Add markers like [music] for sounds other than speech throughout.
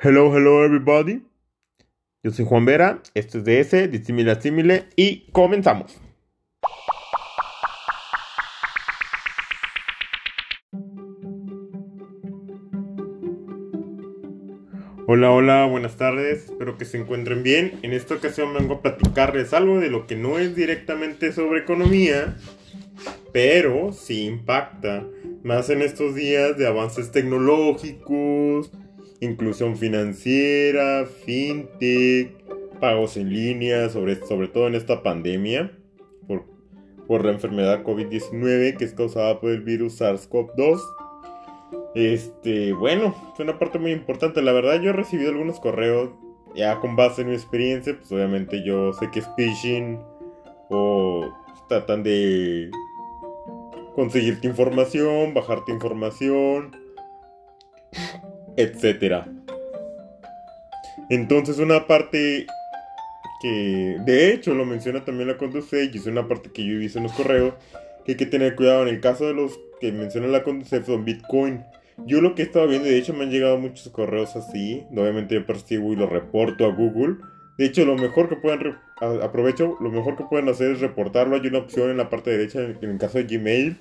Hello, hello everybody. Yo soy Juan Vera, esto es DS, Dissimile a Simile y comenzamos. Hola, hola, buenas tardes, espero que se encuentren bien. En esta ocasión vengo a platicarles algo de lo que no es directamente sobre economía, pero sí impacta, más en estos días de avances tecnológicos, inclusión financiera, fintech, pagos en línea, sobre, sobre todo en esta pandemia por, por la enfermedad COVID-19 que es causada por el virus SARS-CoV-2. Este, bueno, es una parte muy importante. La verdad, yo he recibido algunos correos ya con base en mi experiencia. Pues obviamente yo sé que es phishing o tratan de conseguirte información, bajarte información, etcétera. Entonces, una parte que de hecho lo menciona también la Conducef y es una parte que yo he visto en los correos que hay que tener cuidado en el caso de los que menciona la Conducef son Bitcoin. Yo lo que he estado viendo, de hecho me han llegado muchos correos así, obviamente yo percibo y lo reporto a Google. De hecho, lo mejor que pueden, aprovecho, lo mejor que pueden hacer es reportarlo. Hay una opción en la parte derecha, en el caso de Gmail,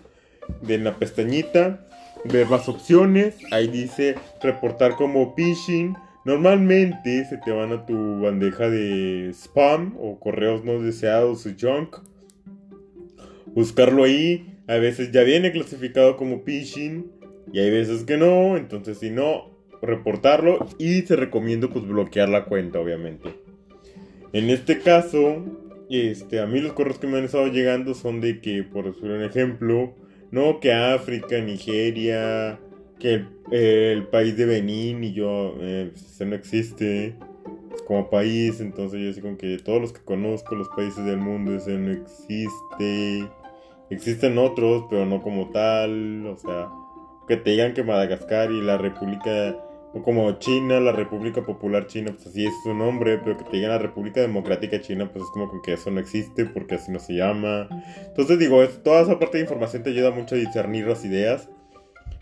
de la pestañita, ver más opciones. Ahí dice reportar como phishing. Normalmente se te van a tu bandeja de spam o correos no deseados o junk. Buscarlo ahí. A veces ya viene clasificado como phishing. Y hay veces que no. Entonces si no, reportarlo. Y se recomienda pues bloquear la cuenta obviamente. En este caso, este, a mí los correos que me han estado llegando son de que, por un ejemplo, no que África, Nigeria, que el, país de Benín y yo, eh, pues, no existe como país, entonces yo digo que todos los que conozco, los países del mundo, ese no existe. Existen otros, pero no como tal, o sea, que te digan que Madagascar y la República, como China, la República Popular China, pues así es su nombre, pero que te digan la República Democrática China, pues es como que eso no existe, porque así no se llama. Entonces digo, toda esa parte de información te ayuda mucho a discernir las ideas.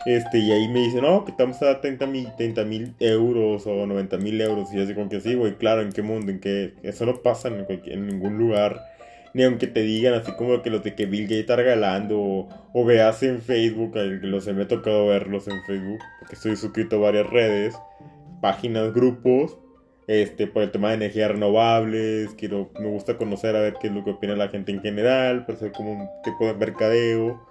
Este, y ahí me dicen, no, que estamos a 30 mil euros o 90 mil euros. Y así como que sí, güey, claro, ¿en qué mundo? ¿En qué? Eso no pasa en ningún lugar. Ni aunque te digan así como que los de que Bill Gates está regalando. O, veas en Facebook, los me ha tocado verlos en Facebook. Porque estoy suscrito a varias redes, páginas, grupos. Este, por el tema de energías renovables. Quiero, me gusta conocer a ver qué es lo que opina la gente en general. Para ser como un tipo de mercadeo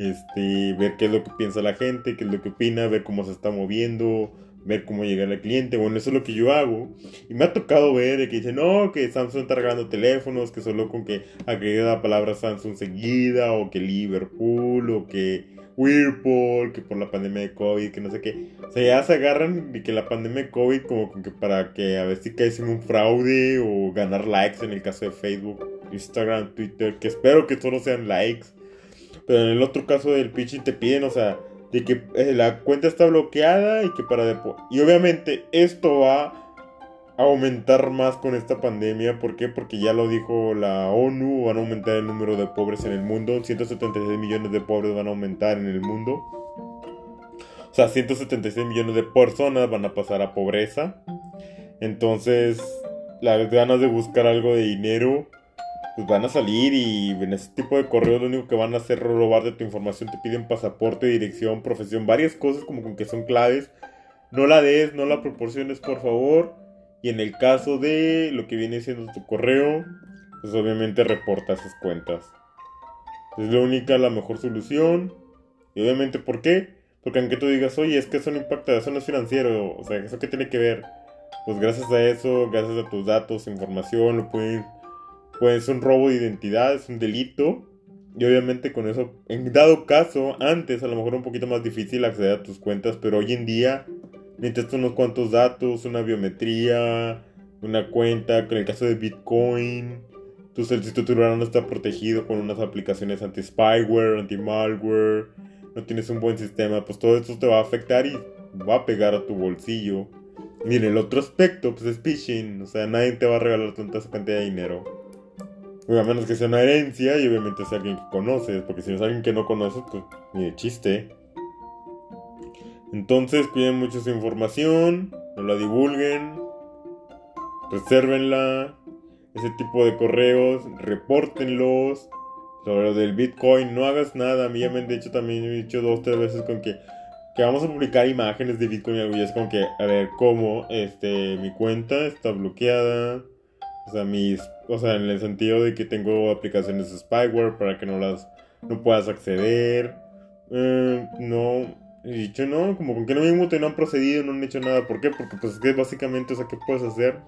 este, ver qué es lo que piensa la gente, qué es lo que opina, ver cómo se está moviendo, ver cómo llega el cliente. Bueno, eso es lo que yo hago. Y me ha tocado ver que dicen, no, que Samsung está regalando teléfonos, que solo con que agregue la palabra Samsung seguida, o que Liverpool, o que Whirlpool, que por la pandemia de COVID, que no sé qué. O sea, ya se agarran de que la pandemia de COVID como que para que a ver si caes en un fraude o ganar likes en el caso de Facebook, Instagram, Twitter, que espero que solo sean likes pero en el otro caso del pitching te piden, o sea, de que eh, la cuenta está bloqueada y que para Y obviamente esto va a aumentar más con esta pandemia. ¿Por qué? Porque ya lo dijo la ONU, van a aumentar el número de pobres en el mundo. 176 millones de pobres van a aumentar en el mundo. O sea, 176 millones de personas van a pasar a pobreza. Entonces, las ganas de buscar algo de dinero pues van a salir y en ese tipo de correos lo único que van a hacer es robar de tu información, te piden pasaporte, dirección, profesión, varias cosas como que son claves. No la des, no la proporciones, por favor. Y en el caso de lo que viene siendo tu correo, pues obviamente reporta esas cuentas. Es la única, la mejor solución. Y obviamente, ¿por qué? Porque aunque tú digas, oye, es que eso no impacta, eso no es financiero, o sea, ¿eso qué tiene que ver? Pues gracias a eso, gracias a tus datos, información, lo pueden pues un robo de identidad, es un delito. Y obviamente con eso, en dado caso, antes a lo mejor un poquito más difícil acceder a tus cuentas, pero hoy en día necesitas unos cuantos datos, una biometría, una cuenta, con el caso de Bitcoin, tu solicitud no está protegido con unas aplicaciones anti-spyware, anti-malware, no tienes un buen sistema, pues todo esto te va a afectar y va a pegar a tu bolsillo. Y en el otro aspecto, pues es phishing, o sea, nadie te va a regalar tanta cantidad de dinero a menos que sea una herencia y obviamente sea alguien que conoces, porque si es alguien que no conoces, pues ni de chiste. Entonces cuiden mucho su información, no la divulguen, resérvenla, ese tipo de correos, repórtenlos. Sobre lo del Bitcoin, no hagas nada. A mí ya me han dicho también, he dicho dos, tres veces con que, que vamos a publicar imágenes de Bitcoin y algo. Y es como que, a ver, ¿cómo? Este, mi cuenta está bloqueada. O sea, mis, o sea, en el sentido de que tengo aplicaciones de spyware para que no las, no puedas acceder. Eh, no, he dicho no, como con que no mismo te no han procedido, no han hecho nada. ¿Por qué? Porque pues es que básicamente, o sea, ¿qué puedes hacer?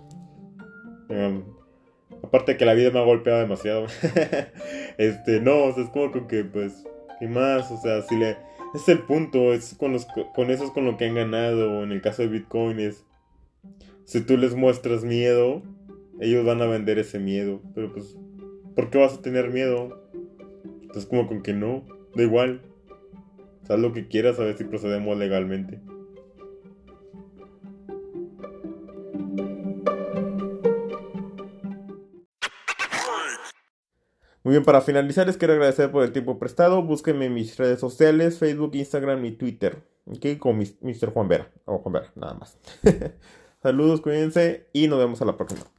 Eh, Aparte de que la vida me ha golpeado demasiado. [laughs] este, no, o sea, es como que, pues, ¿qué más? O sea, si le... es el punto, es con, los, con eso es con lo que han ganado. En el caso de Bitcoin es... Si tú les muestras miedo, ellos van a vender ese miedo. Pero pues, ¿por qué vas a tener miedo? Entonces como con que no, da igual. Haz lo que quieras a ver si procedemos legalmente. Muy bien, para finalizar les quiero agradecer por el tiempo prestado. Búsquenme en mis redes sociales, Facebook, Instagram y Twitter. Ok, con Mr. Juan Vera. O Juan Vera, nada más. [laughs] Saludos, cuídense y nos vemos a la próxima.